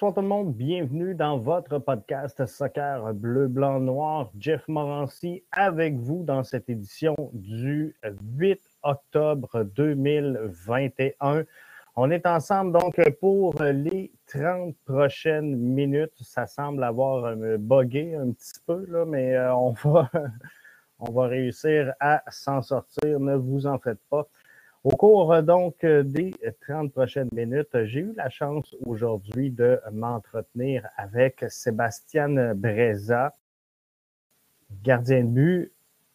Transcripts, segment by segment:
Bonsoir tout le monde, bienvenue dans votre podcast Soccer Bleu, Blanc, Noir. Jeff Morancy avec vous dans cette édition du 8 octobre 2021. On est ensemble donc pour les 30 prochaines minutes. Ça semble avoir bugué un petit peu, là, mais euh, on va, on va réussir à s'en sortir. Ne vous en faites pas. Au cours euh, donc euh, des 30 prochaines minutes, j'ai eu la chance aujourd'hui de m'entretenir avec Sébastien Breza, gardien de but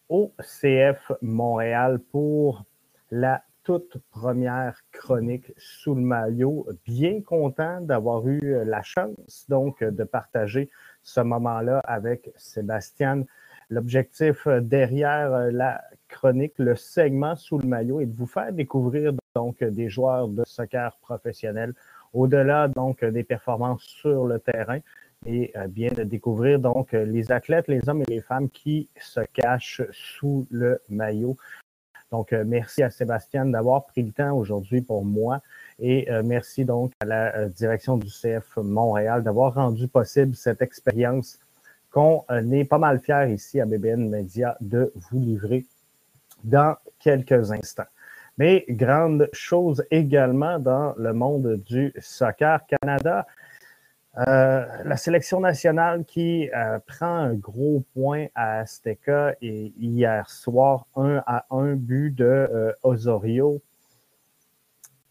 au CF Montréal pour la toute première chronique sous le maillot. Bien content d'avoir eu la chance donc de partager ce moment-là avec Sébastien. L'objectif derrière la chronique, le segment sous le maillot et de vous faire découvrir donc des joueurs de soccer professionnels au-delà donc des performances sur le terrain et euh, bien de découvrir donc les athlètes, les hommes et les femmes qui se cachent sous le maillot. Donc, euh, merci à Sébastien d'avoir pris le temps aujourd'hui pour moi et euh, merci donc à la direction du CF Montréal d'avoir rendu possible cette expérience qu'on est pas mal fiers ici à BBN Media de vous livrer dans quelques instants. Mais grande chose également dans le monde du soccer Canada, euh, la sélection nationale qui euh, prend un gros point à Azteca et hier soir, un à un but de euh, Osorio.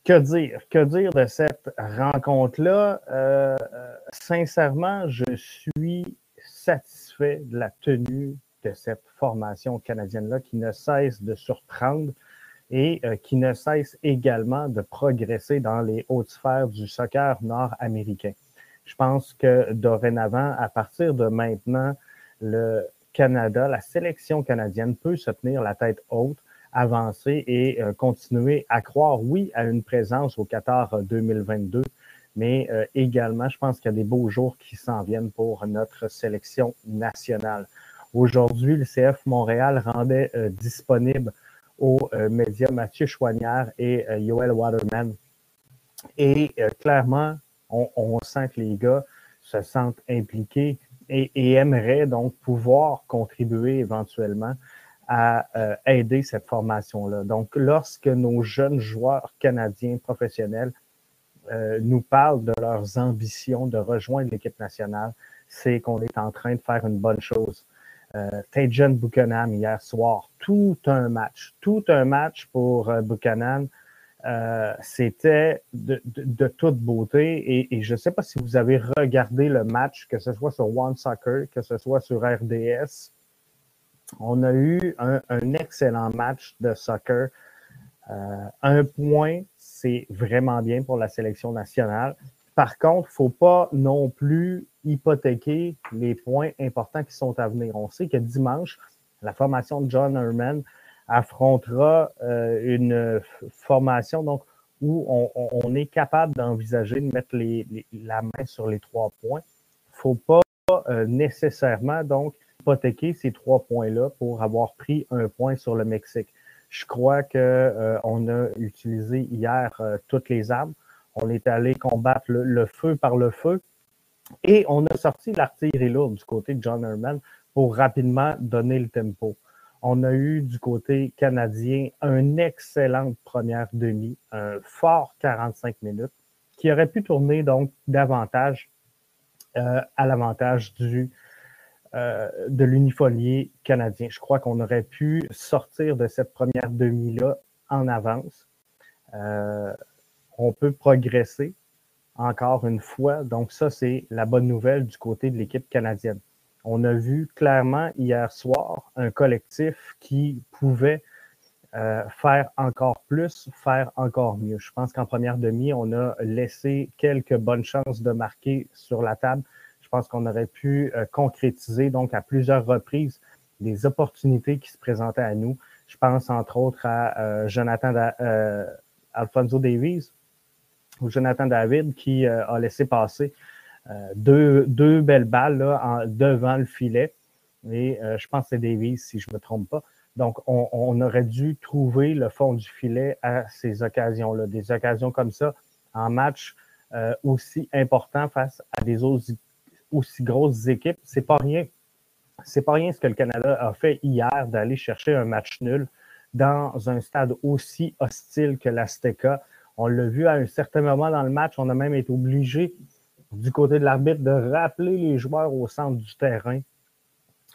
Que dire? Que dire de cette rencontre-là? sincèrement, je suis satisfait de la tenue de cette formation canadienne-là qui ne cesse de surprendre et euh, qui ne cesse également de progresser dans les hautes sphères du soccer nord-américain. Je pense que dorénavant, à partir de maintenant, le Canada, la sélection canadienne peut se tenir la tête haute, avancer et euh, continuer à croire, oui, à une présence au Qatar 2022, mais euh, également, je pense qu'il y a des beaux jours qui s'en viennent pour notre sélection nationale. Aujourd'hui, le CF Montréal rendait euh, disponible aux euh, médias Mathieu Chouanière et euh, Yoel Waterman. Et clairement, on, sent que les gars se sentent impliqués et, aimeraient donc pouvoir contribuer éventuellement à aider cette formation-là. Donc, lorsque nos jeunes joueurs canadiens professionnels nous parlent de leurs ambitions de rejoindre l'équipe nationale, c'est qu'on est en train de faire une bonne chose euh, Tajan Buchanan hier soir. Tout un match. Tout un match pour euh, Buchanan. Euh, c'était de, toute beauté et, je ne sais pas si vous avez regardé le match, que ce soit sur One Soccer, que ce soit sur RDS. On a eu un, excellent match de soccer. Euh, un point, c'est vraiment bien pour la sélection nationale. Par contre, il ne faut pas non plus hypothéquer les points importants qui sont à venir. On sait que dimanche, la formation de John Herman affrontera euh, une formation donc, où on, est capable d'envisager de mettre la main sur les trois points. Il ne faut pas euh, nécessairement donc hypothéquer ces trois points-là pour avoir pris un point sur le Mexique. Je crois qu'on euh, a utilisé hier toutes les armes. On est allé combattre le, feu par le feu et on a sorti l'artillerie lourde du côté de John Herman pour rapidement donner le tempo. On a eu du côté canadien une excellente première demi, un fort 45 minutes qui aurait pu tourner donc davantage euh, à l'avantage du euh, de l'unifolier canadien. Je crois qu'on aurait pu sortir de cette première demi-là en avance. Euh, on peut progresser encore une fois. Donc ça, c'est la bonne nouvelle du côté de l'équipe canadienne. On a vu clairement hier soir un collectif qui pouvait euh, faire encore plus, faire encore mieux. Je pense qu'en première demi, on a laissé quelques bonnes chances de marquer sur la table. Pense qu'on aurait pu euh, concrétiser donc à plusieurs reprises des opportunités qui se présentaient à nous. Je pense entre autres à euh, Jonathan Alfonso Davies, ou Jonathan David qui euh, a laissé passer euh, deux, deux, belles balles en, devant le filet. Et euh, je pense que c'est Davies, si je ne me trompe pas. Donc, on, aurait dû trouver le fond du filet à ces occasions-là. Des occasions comme ça en match aussi important face à des aussi, aussi grosses équipes. C'est pas rien. C'est pas rien ce que le Canada a fait hier d'aller chercher un match nul dans un stade aussi hostile que l'Azteca. On l'a vu à un certain moment dans le match, on a même été obligé du côté de l'arbitre de rappeler les joueurs au centre du terrain.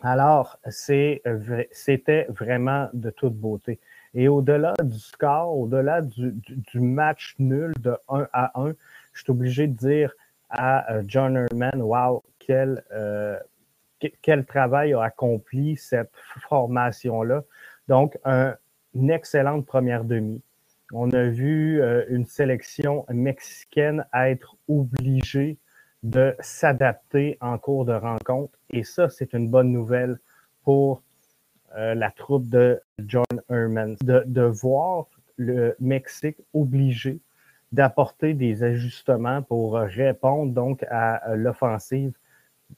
Alors, c'était vraiment de toute beauté. Et au-delà du score, au-delà du, match nul de 1 à 1, je suis obligé de dire à euh, John Herman, wow, quel, euh, quel travail a accompli cette formation-là. Donc, un, une excellente première demi. On a vu euh, une sélection mexicaine être obligée de s'adapter en cours de rencontre. Et ça, c'est une bonne nouvelle pour la troupe de John Herman. De, de voir le Mexique obligé d'apporter des ajustements pour répondre donc à l'offensive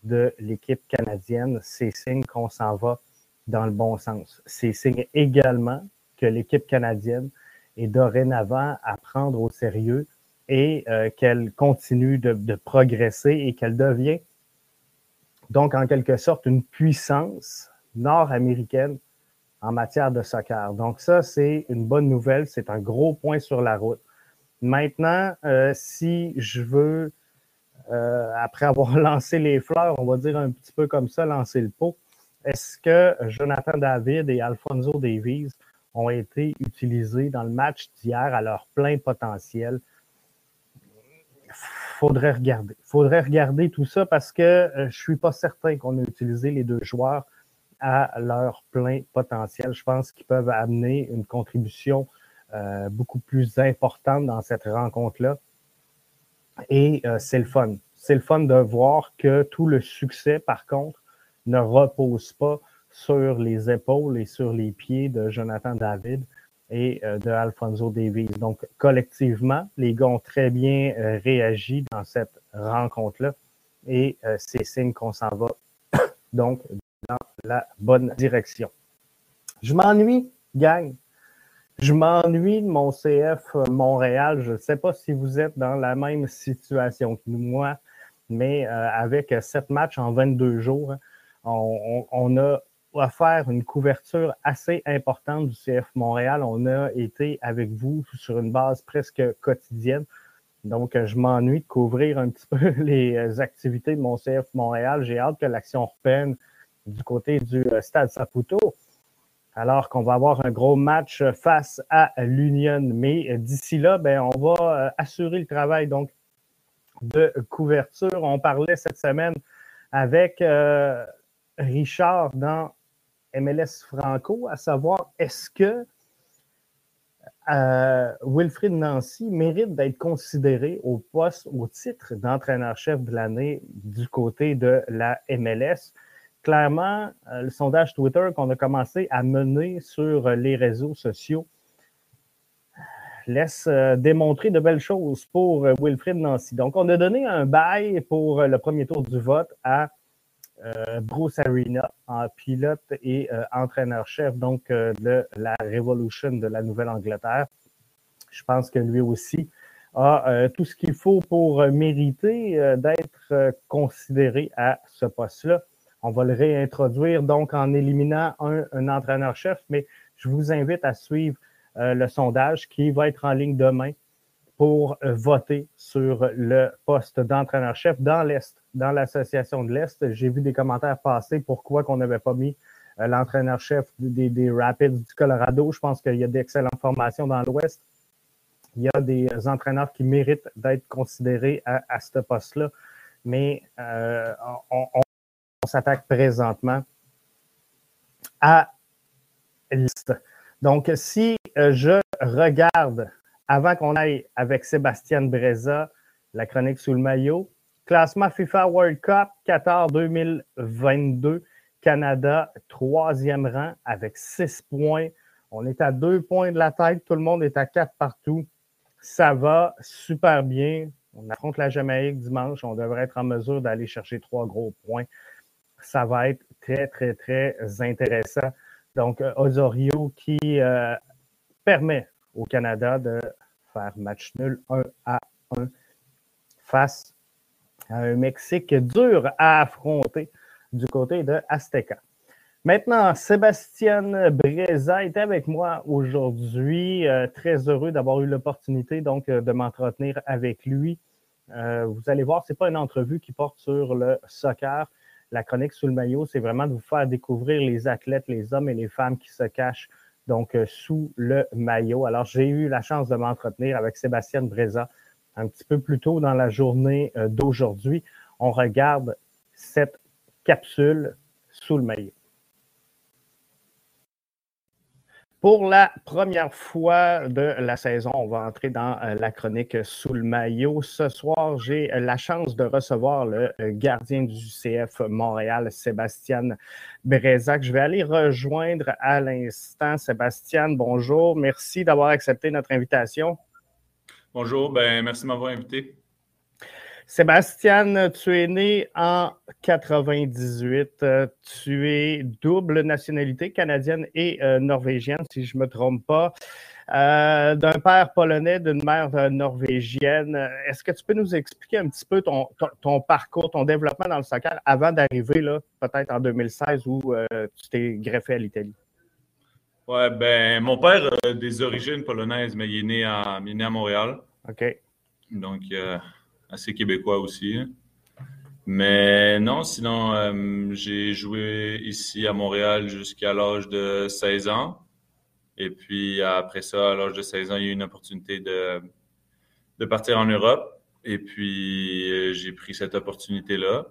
de l'équipe canadienne, c'est signe qu'on s'en va dans le bon sens. C'est signe également que l'équipe canadienne est dorénavant à prendre au sérieux et euh, qu'elle continue de, progresser et qu'elle devient donc en quelque sorte une puissance nord-américaine en matière de soccer. Donc ça, c'est une bonne nouvelle, c'est un gros point sur la route. Maintenant, euh, si je veux, euh, après avoir lancé les fleurs, on va dire un petit peu comme ça, lancer le pot, est-ce que Jonathan David et Alfonso Davies ont été utilisés dans le match d'hier à leur plein potentiel? Faudrait regarder. Faudrait regarder tout ça parce que euh, je suis pas certain qu'on ait utilisé les deux joueurs à leur plein potentiel. Je pense qu'ils peuvent amener une contribution euh, beaucoup plus importante dans cette rencontre-là. Et euh, c'est le fun. C'est le fun de voir que tout le succès, par contre, ne repose pas sur les épaules et sur les pieds de Jonathan David et euh, de Alfonso Davies. Donc, collectivement, les gars ont très bien euh, réagi dans cette rencontre-là et c'est signe qu'on s'en va donc dans la bonne direction. Je m'ennuie, gang. Je m'ennuie de mon CF Montréal. Je ne sais pas si vous êtes dans la même situation que moi, mais avec sept matchs en 22 jours, on, on a faire une couverture assez importante du CF Montréal. On a été avec vous sur une base presque quotidienne. Donc, je m'ennuie de couvrir un petit peu les activités de mon CF Montréal. J'ai hâte que l'action reprenne du côté du euh, Stade Saputo, alors qu'on va avoir un gros match face à l'Union. Mais d'ici là, ben, on va euh, assurer le travail donc de couverture. On parlait cette semaine avec euh, Richard dans MLS Franco, à savoir est-ce que euh, Wilfried Nancy mérite d'être considéré au poste, au titre d'entraîneur-chef de l'année du côté de la MLS. Clairement, euh, le sondage Twitter qu'on a commencé à mener sur les réseaux sociaux laisse euh, démontrer de belles choses pour Wilfried Nancy. Donc, on a donné un bail pour le premier tour du vote à euh, Bruce Arena, en pilote et euh, entraîneur-chef donc euh, de la Revolution de la Nouvelle-Angleterre. Je pense que lui aussi a tout ce qu'il faut pour mériter d'être considéré à ce poste-là. On va le réintroduire donc en éliminant un, un entraîneur-chef, mais je vous invite à suivre le sondage qui va être en ligne demain pour voter sur le poste d'entraîneur-chef dans l'Est dans l'association de l'Est. J'ai vu des commentaires passer pourquoi qu'on n'avait pas mis euh, l'entraîneur-chef des, Rapids du Colorado. Je pense qu'il y a d'excellentes formations dans l'Ouest. Il y a des entraîneurs qui méritent d'être considérés à, ce poste-là. Mais euh, on, s'attaque présentement à l'Est. Donc, si euh, je regarde, avant qu'on aille avec Sébastien Breza, la chronique sous le maillot, Classement FIFA World Cup Qatar 2022. Canada, troisième rang avec six points. On est à deux points de la tête. Tout le monde est à quatre partout. Ça va super bien. On affronte la Jamaïque dimanche. On devrait être en mesure d'aller chercher trois gros points. Ça va être très, très, très intéressant. Donc, Osorio qui euh, permet au Canada de faire match nul 1 à 1 face à un Mexique dur à affronter du côté de Azteca. Maintenant, Sébastien Breza est avec moi aujourd'hui. Euh, très heureux d'avoir eu l'opportunité donc euh, de m'entretenir avec lui. Euh, vous allez voir, ce n'est pas une entrevue qui porte sur le soccer. La chronique sous le maillot, c'est vraiment de vous faire découvrir les athlètes, les hommes et les femmes qui se cachent donc sous le maillot. Alors, j'ai eu la chance de m'entretenir avec Sébastien Breza un petit peu plus tôt dans la journée d'aujourd'hui. On regarde cette capsule sous le maillot. Pour la première fois de la saison, on va entrer dans euh, la chronique sous le maillot. Ce soir, j'ai la chance de recevoir le euh, gardien du CF Montréal, Sébastien Bérézac. Je vais aller rejoindre à l'instant. Sébastien, bonjour. Merci d'avoir accepté notre invitation. Bonjour, ben, merci de m'avoir invité. Sébastien, tu es né en 98. Tu es double nationalité canadienne et euh, norvégienne, si je ne me trompe pas. Euh, d'un père polonais, d'une mère euh, norvégienne. Est-ce que tu peux nous expliquer un petit peu ton, parcours, ton développement dans le soccer avant d'arriver là, peut-être en 2016 où tu t'es greffé à l'Italie? Oui, ben mon père a des origines polonaises, mais il est né à, il est né à Montréal. OK. Donc, assez québécois aussi. Mais non, sinon, euh, j'ai joué ici à Montréal jusqu'à l'âge de 16 ans. Et puis après ça, à l'âge de 16 ans, il y a eu une opportunité de, de partir en Europe. Et puis euh, j'ai pris cette opportunité-là.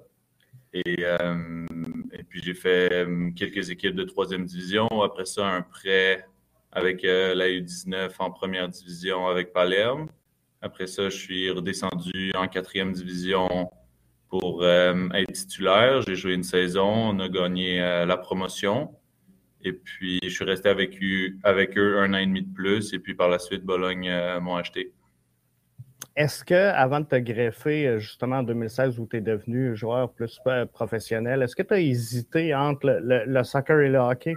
Et, euh, et puis j'ai fait quelques équipes de troisième division. Après ça, un prêt avec la U19 en première division avec Palerme. Après ça, je suis redescendu en quatrième division pour euh, être titulaire. J'ai joué une saison, on a gagné euh, la promotion. Et puis, je suis resté avec eux, un an et demi de plus. Et puis, par la suite, Bologne euh, m'ont acheté. Est-ce que, avant de te greffer, justement en 2016, où tu es devenu joueur plus professionnel, est-ce que tu as hésité entre le, soccer et le hockey?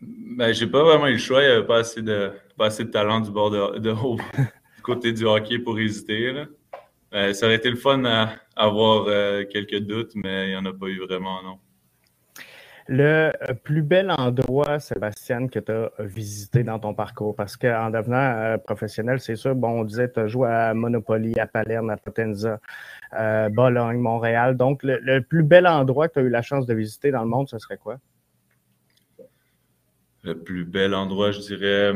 Ben, j'ai pas vraiment eu le choix. Il n'y avait pas assez de, pas assez de talent du bord de, haut, du côté du hockey pour hésiter. Euh, ça aurait été le fun à avoir euh, quelques doutes, mais il n'y en a pas eu vraiment, non. Le plus bel endroit, Sébastien, que tu as visité dans ton parcours, parce qu'en devenant euh, professionnel, c'est sûr, bon, on disait, tu as joué à Monopoly, à Palerme, à Potenza, Bologne, Montréal. Donc, le, plus bel endroit que tu as eu la chance de visiter dans le monde, ce serait quoi? Le plus bel endroit, je dirais.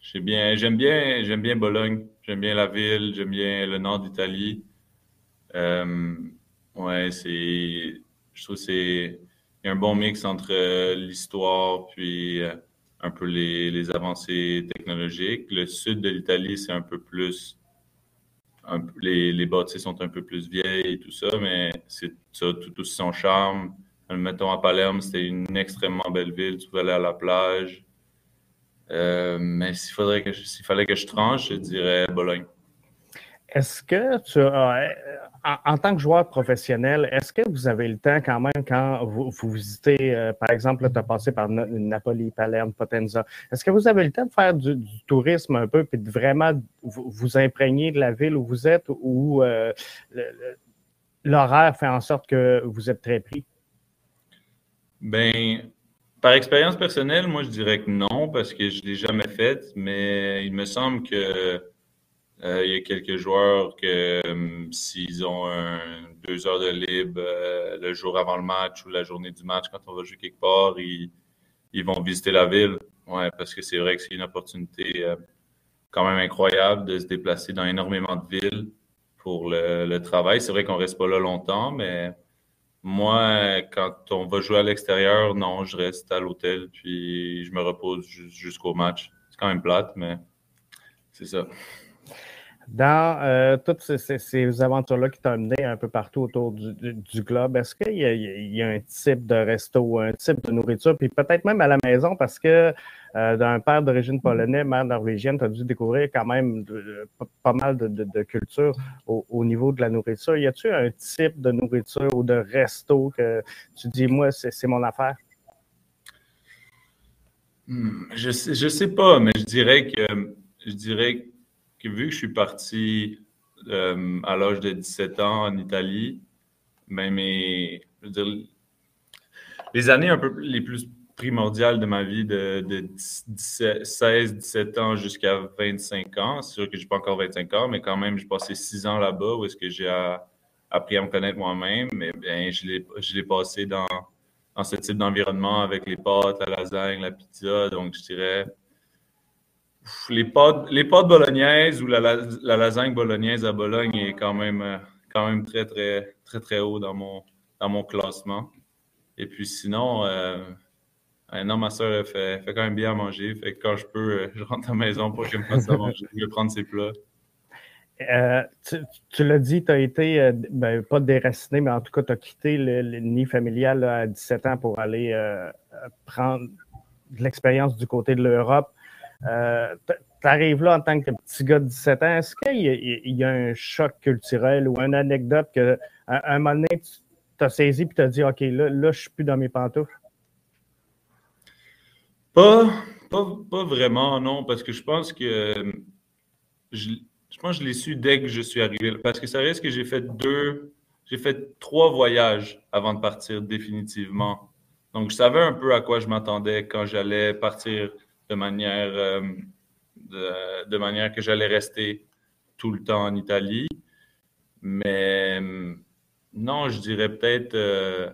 J'aime bien, j'aime bien, j'aime bien Bologne. J'aime bien la ville. J'aime bien le nord d'Italie. Euh, ouais, c'est, je trouve c'est y a un bon mix entre euh, l'histoire puis euh, un peu les, les, avancées technologiques. Le sud de l'Italie, c'est un peu plus, les, les bâtisses sont un peu plus vieilles et tout ça, mais c'est ça tout aussi son charme. Mettons à Palerme, c'était une extrêmement belle ville. Tu pouvais aller à la plage. Euh, mais s'il fallait que je tranche, je dirais Bologne. Est-ce que tu as, en, tant que joueur professionnel, est-ce que vous avez le temps quand même quand vous, visitez, euh, par exemple, tu as passé par Napoli, Palerme, Potenza, est-ce que vous avez le temps de faire du, tourisme un peu puis de vraiment vous, imprégner de la ville où vous êtes ou euh, l'horaire fait en sorte que vous êtes très pris? Ben, par expérience personnelle, moi, je dirais que non, parce que je ne l'ai jamais fait, mais il me semble que euh, il y a quelques joueurs que hum, s'ils ont deux heures de libre euh, le jour avant le match ou la journée du match, quand on va jouer quelque part, ils, vont visiter la ville. Ouais, parce que c'est vrai que c'est une opportunité euh, quand même incroyable de se déplacer dans énormément de villes pour le, le travail. C'est vrai qu'on reste pas là longtemps, mais moi, quand on va jouer à l'extérieur, non, je reste à l'hôtel, puis je me repose jusqu'au match. C'est quand même plate, mais c'est ça. Dans euh, toutes ces, aventures-là qui t'ont mené un peu partout autour du, globe, est-ce qu'il y, a un type de resto, un type de nourriture, puis peut-être même à la maison, parce que euh, d'un père d'origine polonaise, mère norvégienne, tu as dû découvrir quand même pas mal de, culture au, niveau de la nourriture. Y a-tu un type de nourriture ou de resto que tu dis, moi, c'est mon affaire? Hmm, je sais, je sais pas, mais je dirais que je dirais vu que je suis parti euh, à l'âge de 17 ans en Italie, ben mes, les années un peu les plus primordiales de ma vie de, 16-17 ans jusqu'à 25 ans. C'est sûr que je n'ai pas encore 25 ans, mais quand même, j'ai passé 6 ans là-bas où est-ce que j'ai appris à me connaître moi-même. Mais bien, je l'ai passé dans, dans ce type d'environnement avec les pâtes, la lasagne, la pizza. Donc, je dirais les pâtes, les pâtes bolognaises ou la, lasagne bolognaise à Bologne est quand même, quand même très, très, très, très haut dans mon, dans mon classement. Et puis sinon, euh, non, ma soeur fait, fait, quand même bien à manger. Fait que quand je peux, euh, je rentre à la maison pour qu'elle me fasse manger. Je vais prendre ses plats. tu, l'as dit, tu as été, ben, pas déraciné, mais en tout cas, tu as quitté le, nid familial à 17 ans pour aller prendre de l'expérience du côté de l'Europe. Euh, tu arrives là en tant que petit gars de 17 ans. Est-ce qu'il y, a un choc culturel ou une anecdote que, un, moment donné, tu as saisi et tu as dit OK, là, là je suis plus dans mes pantoufles? Pas, pas, vraiment, non, parce que je pense que je, pense que je l'ai su dès que je suis arrivé. Parce que ça reste que j'ai fait deux, j'ai fait trois voyages avant de partir définitivement. Donc, je savais un peu à quoi je m'attendais quand j'allais partir de manière, euh, de, manière que j'allais rester tout le temps en Italie. Mais non, je dirais peut-être. Euh,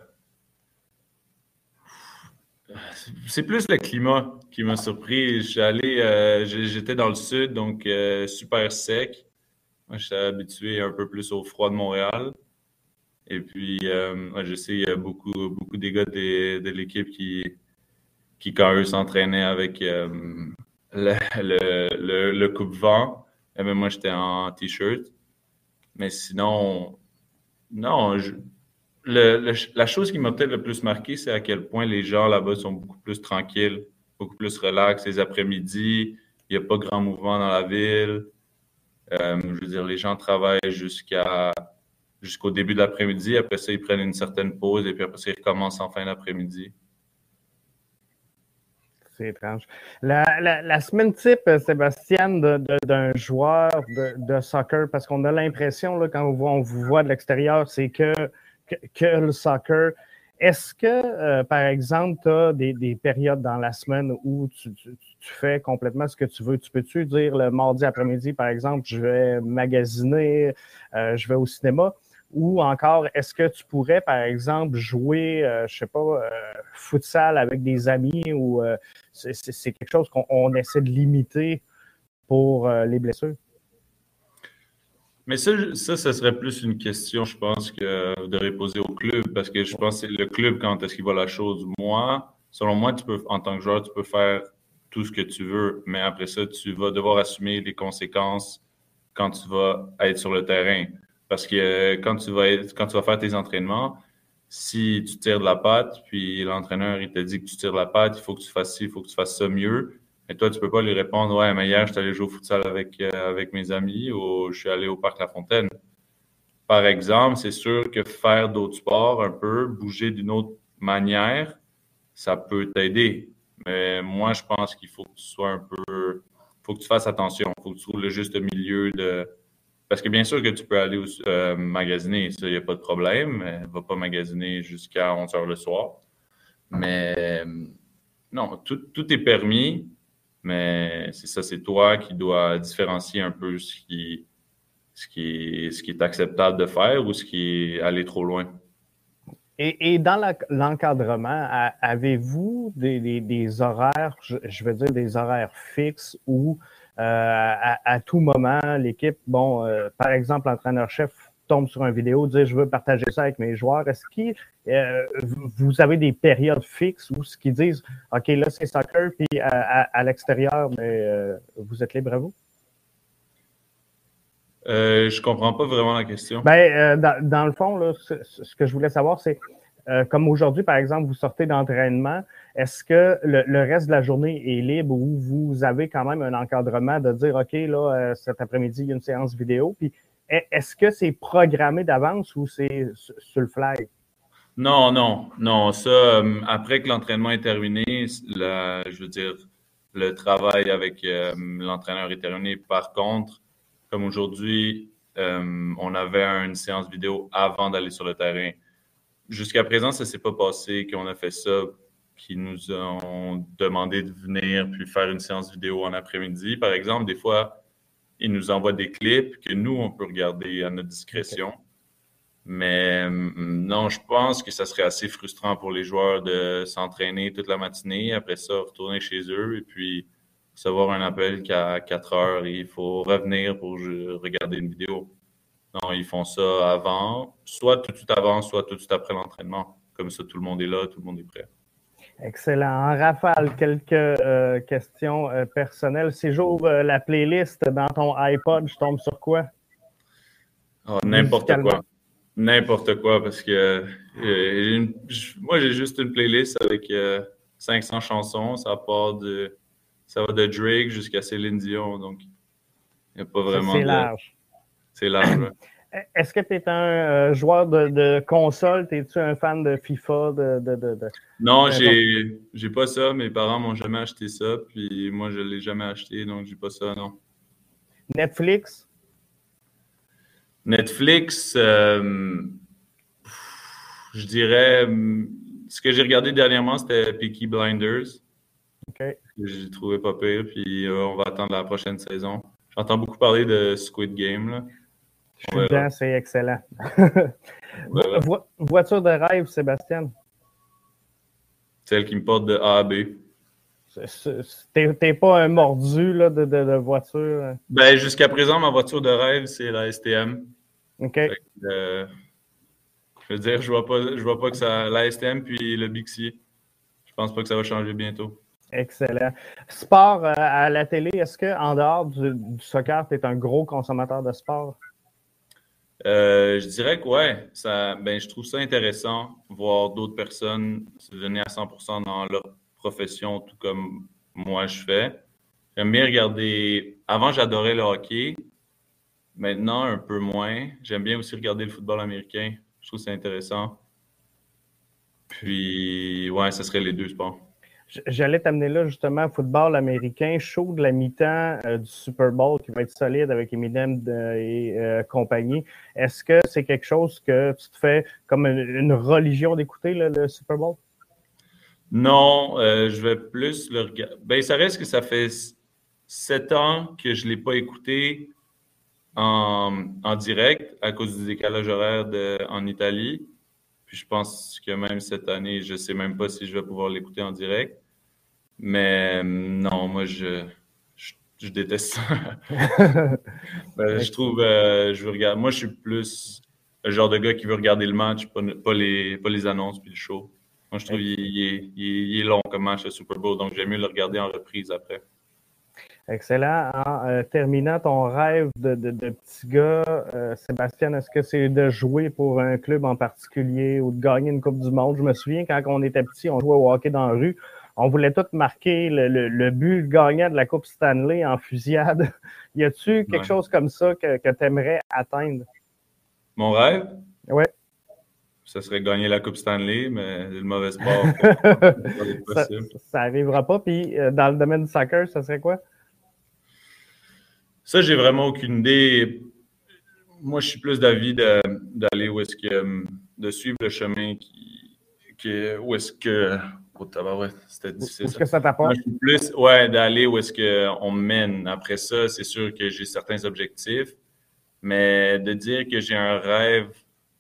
c'est plus le climat qui m'a surpris. Euh, j'étais dans le sud, donc super sec. Moi, je suis habitué un peu plus au froid de Montréal. Et puis, je sais, il y a beaucoup, beaucoup des gars de l'équipe qui, qui, quand eux s'entraînaient avec euh, le, le, le, coupe-vent, eh ben, moi, j'étais en T-shirt. Mais sinon, non, la chose qui m'a peut-être le plus marqué, c'est à quel point les gens là-bas sont beaucoup plus tranquilles, beaucoup plus relax les après-midi. Il n'y a pas grand mouvement dans la ville. Euh, je veux dire, les gens travaillent jusqu'à jusqu'au début de l'après-midi. Après ça, ils prennent une certaine pause et puis après ça, ils recommencent en fin d'après-midi c'est étrange. La, semaine type, euh, Sébastien, d'un joueur de, soccer, parce qu'on a l'impression, quand on, vous voit de l'extérieur, c'est que, que, le soccer. Est-ce que, euh, par exemple, tu as des, périodes dans la semaine où tu, fais complètement ce que tu veux? Tu peux-tu dire le mardi après-midi, par exemple, je vais magasiner, euh, je vais au cinéma? Ou encore, est-ce que tu pourrais, par exemple, jouer, je je sais pas, futsal avec des amis ou c'est quelque chose qu'on essaie de limiter pour euh, les blessures? Mais ça, ça, serait plus une question, je pense, que de poser au club, parce que je pense que c'est le club quand est-ce qu'il voit la chose? Moi, selon moi, tu peux, en tant que joueur, tu peux faire tout ce que tu veux, mais après ça, tu vas devoir assumer les conséquences quand tu vas être sur le terrain. Parce que quand tu vas, quand tu vas faire tes entraînements, si tu tires de la patte, puis l'entraîneur, il te dit que tu tires de la patte, il faut que tu fasses ci, il faut que tu fasses ça mieux. Et toi, tu peux pas lui répondre, ouais, mais hier, je suis allé jouer au futsal avec, euh, avec mes amis ou je suis allé au parc La Fontaine. Par exemple, c'est sûr que faire d'autres sports un peu, bouger d'une autre manière, ça peut t'aider. Mais moi, je pense qu'il faut que tu sois un peu, faut que tu fasses attention. Faut que tu trouves le juste milieu de, parce que bien sûr que tu peux aller euh, magasiner, ça, il n'y a pas de problème. Va pas magasiner jusqu'à 11 heures le soir. Mais non, tout, est permis, mais c'est ça, c'est toi qui dois différencier un peu ce qui, ce, qui, ce qui est acceptable de faire ou ce qui est aller trop loin. Et, dans l'encadrement, avez-vous des, horaires, je, veux dire des horaires fixes où euh, à, tout moment, l'équipe, bon, euh, par exemple, l'entraîneur-chef tombe sur une vidéo, dit je veux partager ça avec mes joueurs. Est-ce que euh, vous avez des périodes fixes où ce qu'ils disent OK, là c'est soccer, puis à, l'extérieur, mais vous êtes libre à vous? Euh, je comprends pas vraiment la question. Ben, dans, le fond, là, ce, que je voulais savoir, c'est euh, comme aujourd'hui, par exemple, vous sortez d'entraînement, est-ce que le, reste de la journée est libre ou vous avez quand même un encadrement de dire, OK, là, euh, cet après-midi, il y a une séance vidéo, puis est-ce que c'est programmé d'avance ou c'est sur le fly? Non, non, non. Ça, euh, après que l'entraînement est terminé, je veux dire, le travail avec l'entraîneur est terminé. Par contre, Comme aujourd'hui, euh, on avait une séance vidéo avant d'aller sur le terrain. Jusqu'à présent, ça ne s'est pas passé qu'on a fait ça, qu'ils nous ont demandé de venir puis faire une séance vidéo en après-midi. Par exemple, des fois, ils nous envoient des clips que nous, on peut regarder à notre discrétion. Mais mm, non, je pense que ça serait assez frustrant pour les joueurs de s'entraîner toute la matinée, après ça, retourner chez eux et puis recevoir un appel qu'à 4 heures, il faut revenir pour regarder une vidéo. Non, ils font ça avant, soit tout de suite avant, soit tout de suite après l'entraînement. Comme ça, tout le monde est là, tout le monde est prêt. Excellent. En rafale, quelques euh, questions euh, personnelles. Si j'ouvre euh, la playlist dans ton iPod, je tombe sur quoi? Oh, n'importe quoi. N'importe quoi, parce que moi, j'ai juste une playlist avec 500 chansons. Ça part de, ça va de Drake jusqu'à Céline Dion, donc il n'y a pas vraiment. C'est large. C'est large. Est-ce que tu es un euh, joueur de, console? Es-tu un fan de FIFA? De, non, j'ai, j'ai pas ça. Mes parents m'ont jamais acheté ça. Puis moi, je l'ai jamais acheté, donc j'ai pas ça, non. Netflix? Netflix, euh, je dirais. Ce que j'ai regardé dernièrement, c'était Peaky Blinders. OK. J'ai trouvé pas pire. Puis euh, on va attendre la prochaine saison. J'entends beaucoup parler de Squid Game. Là. Je suis dedans, c'est excellent. voiture de rêve, Sébastien? Celle qui me porte de A à B. T'es pas un mordu là, de, de, voiture? Hein? Ben, jusqu'à présent, ma voiture de rêve, c'est la STM. OK. Euh, je veux dire, je vois pas, je vois pas que ça. La STM puis le Bixi. Je pense pas que ça va changer bientôt. Excellent. Sport euh, à la télé, est-ce qu'en dehors du, du soccer, tu es un gros consommateur de sport? Euh, je dirais que ouais, ça, ben, je trouve ça intéressant voir d'autres personnes se donner à 100% dans leur profession, tout comme moi je fais. J'aime bien regarder. Avant, j'adorais le hockey. Maintenant, un peu moins. J'aime bien aussi regarder le football américain. Je trouve ça intéressant. Puis, ouais, ce serait les deux sports. J'allais t'amener là justement, football américain, chaud de la mi-temps euh, du Super Bowl qui va être solide avec Eminem et euh, compagnie. Est-ce que c'est quelque chose que tu te fais comme une, religion d'écouter le Super Bowl? Non, euh, je vais plus le regarder. Ben, ça reste que ça fait sept ans que je ne l'ai pas écouté en, en, direct à cause du décalage horaire en Italie. Puis je pense que même cette année, je ne sais même pas si je vais pouvoir l'écouter en direct. Mais non, moi, je, je, déteste ça. Ben, je trouve, euh, je regarde, moi, je suis plus le genre de gars qui veut regarder le match, pas, les, pas les annonces puis le show. Moi, je trouve qu'il est, long comme match le Super Bowl, donc j'aime mieux le regarder en reprise après. Excellent. En euh, terminant, ton rêve de, petit gars, euh, Sébastien, est-ce que c'est de jouer pour un club en particulier ou de gagner une Coupe du Monde? Je me souviens quand on était petit, on jouait au hockey dans la rue. On voulait tous marquer le, but gagnant de la Coupe Stanley en fusillade. y a-tu quelque chose comme ça que, tu aimerais atteindre? Mon rêve? Oui. Ça serait gagner la Coupe Stanley, mais le mauvais sport. ça, ça arrivera pas. Puis euh, dans le domaine du soccer, ça serait quoi? Ça, j'ai vraiment aucune idée. Moi, je suis plus d'avis d'aller où est-ce que. de suivre le chemin qui. où est-ce que. Oh, c'était difficile. Est-ce que ça t'apporte? je suis plus, ouais, d'aller où est-ce qu'on me mène. Après ça, c'est sûr que j'ai certains objectifs, mais de dire que j'ai un rêve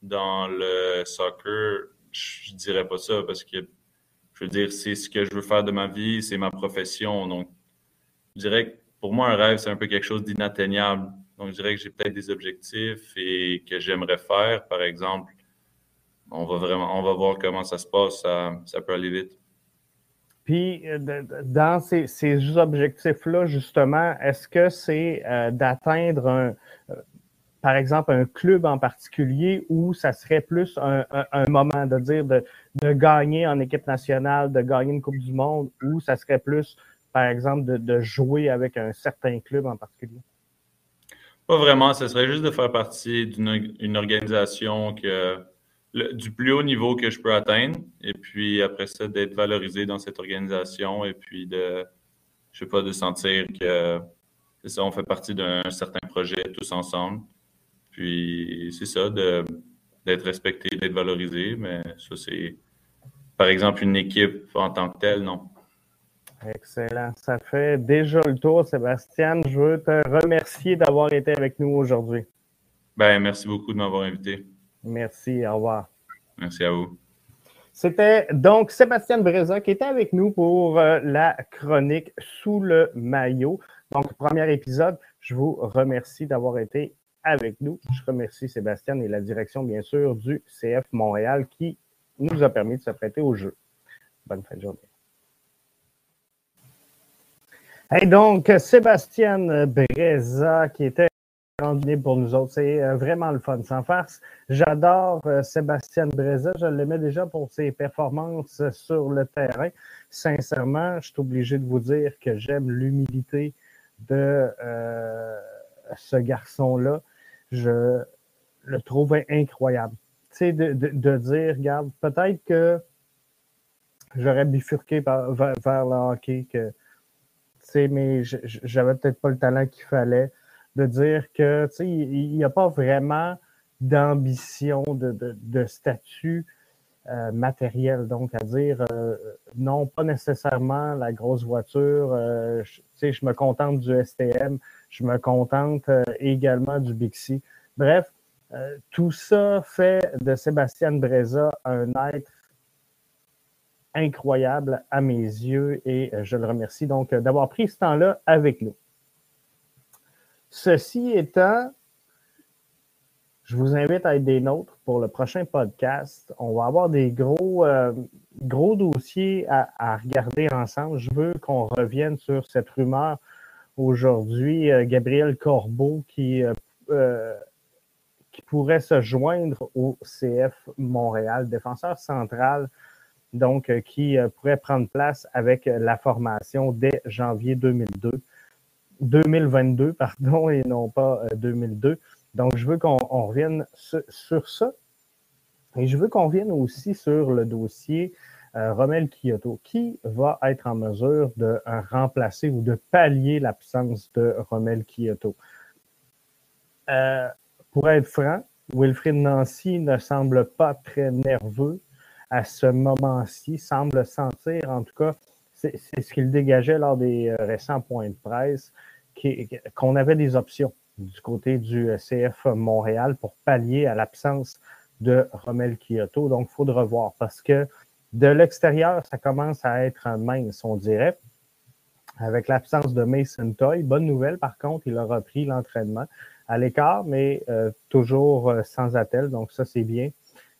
dans le soccer, je dirais pas ça parce que je veux dire, c'est ce que je veux faire de ma vie, c'est ma profession. Donc, je dirais que pour moi, un rêve, c'est un peu quelque chose d'inatteignable. Donc, je dirais que j'ai peut-être des objectifs et que j'aimerais faire, par exemple. On va vraiment, on va voir comment ça se passe. Ça, peut aller vite. Puis, euh, dans ces, objectifs-là, justement, est-ce que c'est euh, d'atteindre un, euh, par exemple, un club en particulier ou ça serait plus un, moment de dire de, de, gagner en équipe nationale, de gagner une Coupe du Monde ou ça serait plus par exemple, de, jouer avec un certain club en particulier? Pas vraiment. Ce serait juste de faire partie d'une organisation du plus haut niveau que je peux atteindre. Et puis après ça, d'être valorisé dans cette organisation et puis de, je sais pas, de sentir que c'est ça, on fait partie d'un certain projet tous ensemble. Puis c'est ça, d'être respecté, d'être valorisé, mais ça, c'est par exemple une équipe en tant que telle, non. Excellent. Ça fait déjà le tour, Sébastien. Je veux te remercier d'avoir été avec nous aujourd'hui. Ben, merci beaucoup de m'avoir invité. Merci. Au revoir. Merci à vous. C'était donc Sébastien Breza qui était avec nous pour euh, la chronique Sous le maillot. Donc, premier épisode, je vous remercie d'avoir été avec nous. Je remercie Sébastien et la direction, bien sûr, du CF Montréal qui nous a permis de se prêter au jeu. Bonne fin de journée. Et donc, Sébastien Breza qui était rendu pour nous autres. C'est euh, vraiment le fun, sans farce. J'adore euh, Sébastien Breza. Je l'aimais déjà pour ses performances sur le terrain. Sincèrement, je suis obligé de vous dire que j'aime l'humilité de euh, ce garçon-là. Je le trouvais incroyable. Tu sais, de, dire, regarde, peut-être que j'aurais bifurqué vers, vers, le hockey, que, mais j'avais peut-être pas le talent qu'il fallait de dire que il n'y a pas vraiment d'ambition, de, statut euh, matériel. Donc, à dire euh, non, pas nécessairement la grosse voiture. Euh, je, je me contente du STM, je me contente également du Bixi. Bref, tout ça fait de Sébastien Breza un être incroyable à mes yeux et je le remercie donc d'avoir pris ce temps-là avec nous. Ceci étant, je vous invite à être des nôtres pour le prochain podcast. On va avoir des gros, euh, gros dossiers à, regarder ensemble. Je veux qu'on revienne sur cette rumeur aujourd'hui. Euh, Gabriel Corbeau qui, euh, qui pourrait se joindre au CF Montréal, défenseur central, donc qui pourrait prendre place avec la formation dès janvier 2002. 2022, pardon, et non pas 2002. Euh, Donc, je veux qu'on revienne sur, ça. Et je veux qu'on revienne aussi sur le dossier euh, Romel Kyoto. Qui va être en mesure de euh, remplacer ou de pallier l'absence de Romel Kyoto? pour être franc, Wilfried Nancy ne semble pas très nerveux à ce moment-ci, semble sentir en tout cas c'est ce qu'il dégageait lors des euh, récents points de presse, qu'on avait des options du côté du euh, CF Montréal pour pallier à l'absence de Romel Kyoto. Donc, il faut revoir parce que de l'extérieur, ça commence à être mince, on dirait. Avec l'absence de Mason Toy. Bonne nouvelle, par contre, il a repris l'entraînement à l'écart, mais euh, toujours sans attel. Donc, ça, c'est bien.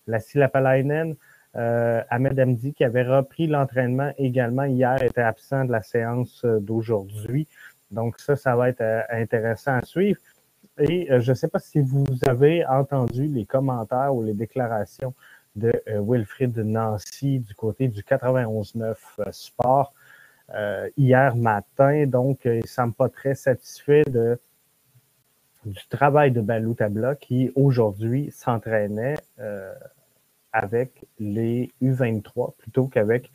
La Silapalainen, euh, Ahmed Amdi, qui avait repris l'entraînement également hier, était absent de la séance euh, d'aujourd'hui. Donc ça, ça va être euh, intéressant à suivre. Et je ne sais pas si vous avez entendu les commentaires ou les déclarations de Wilfried Nancy du côté du 91-9 Sport hier matin. Donc, il ne semble pas très satisfait du travail de Balou Tabla qui aujourd'hui s'entraînait avec les U23 plutôt qu'avec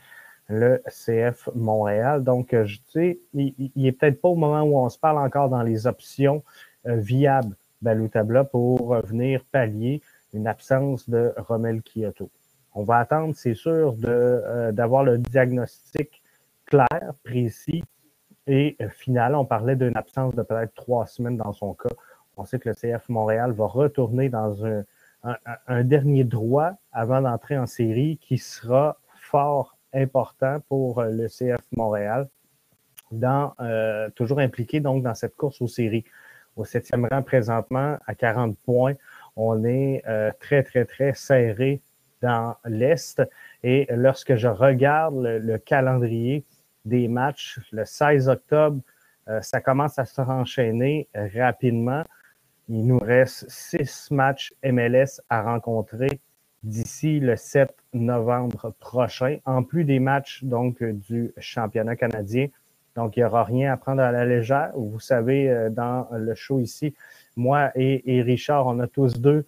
le CF Montréal. Donc, euh, je sais, il, il est peut-être pas au moment où on se parle encore dans les options euh, viables Baloutabla pour euh, venir pallier une absence de Romel Kyoto. On va attendre, c'est sûr, d'avoir le diagnostic clair, précis et final. On parlait d'une absence de peut-être trois semaines dans son cas. On sait que le CF Montréal va retourner dans un, un, dernier droit avant d'entrer en série qui sera fort important pour euh, le CF Montréal, dans, euh, toujours impliqué donc dans cette course aux séries. Au septième rang présentement, à 40 points, on est euh, très, très, très serré dans l'Est. Et lorsque je regarde le, calendrier des matchs, le 16 octobre, ça commence à se renchaîner rapidement. Il nous reste six matchs MLS à rencontrer d'ici le 7 novembre prochain, en plus des matchs du championnat canadien. Donc, il n'y aura rien à prendre à la légère. Vous savez, euh, dans le show ici, moi et, Richard, on a tous deux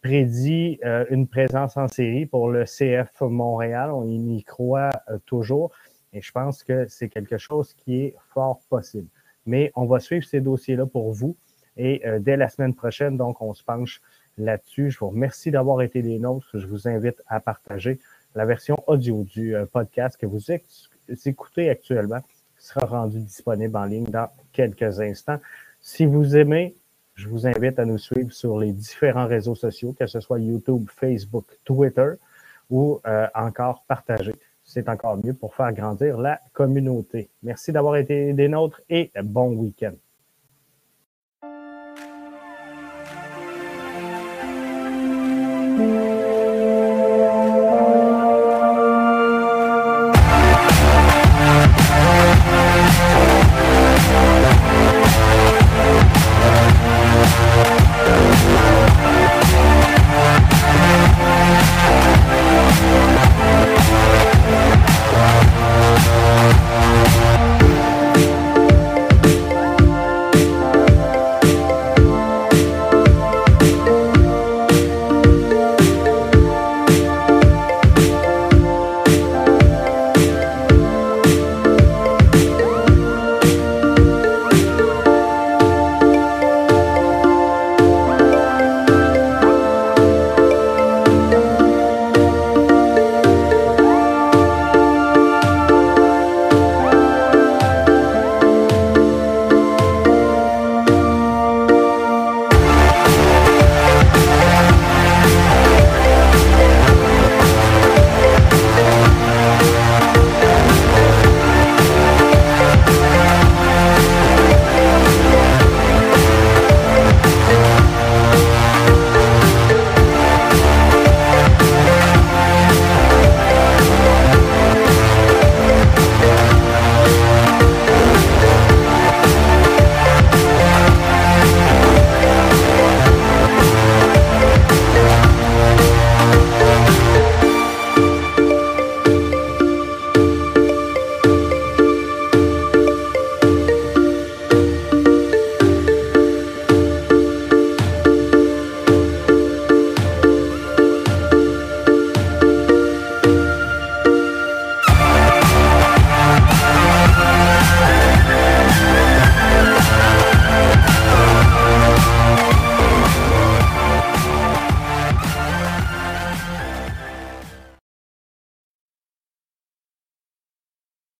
prédit euh, une présence en série pour le CF Montréal. On y croit euh, toujours et je pense que c'est quelque chose qui est fort possible. mais on va suivre ces dossiers-là pour vous. Et euh, dès la semaine prochaine, donc, on se penche là-dessus. Je vous remercie d'avoir été des nôtres. Je vous invite à partager la version audio du euh, podcast que vous écoutez actuellement sera rendu disponible en ligne dans quelques instants. Si vous aimez, je vous invite à nous suivre sur les différents réseaux sociaux, que ce soit YouTube, Facebook, Twitter ou euh, encore partager. C'est encore mieux pour faire grandir la communauté. Merci d'avoir été des nôtres et bon week-end.